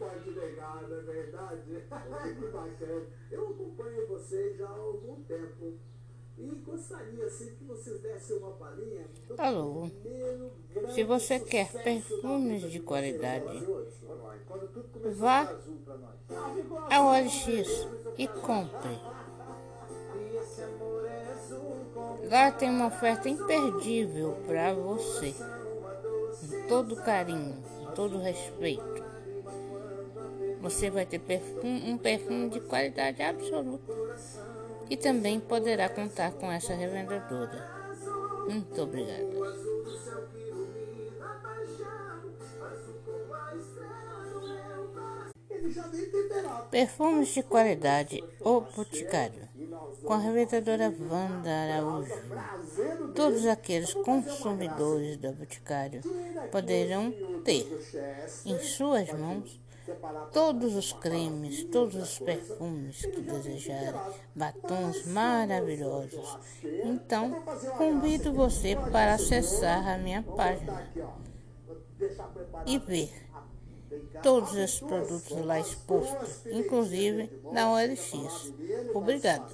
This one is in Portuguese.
pode negar, não é verdade? que bacana. Eu acompanho vocês já há algum tempo. E gostaria assim que vocês dessem uma palhinha Alô. Se você quer perfumes de qualidade, começou vá ao OLX e compre. É Lá tem uma oferta imperdível para você. Com todo carinho, com todo respeito. Você vai ter perfum- um perfume de qualidade absoluta. E também poderá contar com essa revendedora. Muito obrigada. do do. Perfumes de qualidade, O Boticário. Com a revendedora Wanda Araújo. Todos aqueles consumidores da Boticário poderão ter em suas mãos todos os cremes, todos os perfumes que desejarem, batons maravilhosos. Então, convido você para acessar a minha página e ver todos os produtos lá expostos, inclusive na OLX. Obrigado.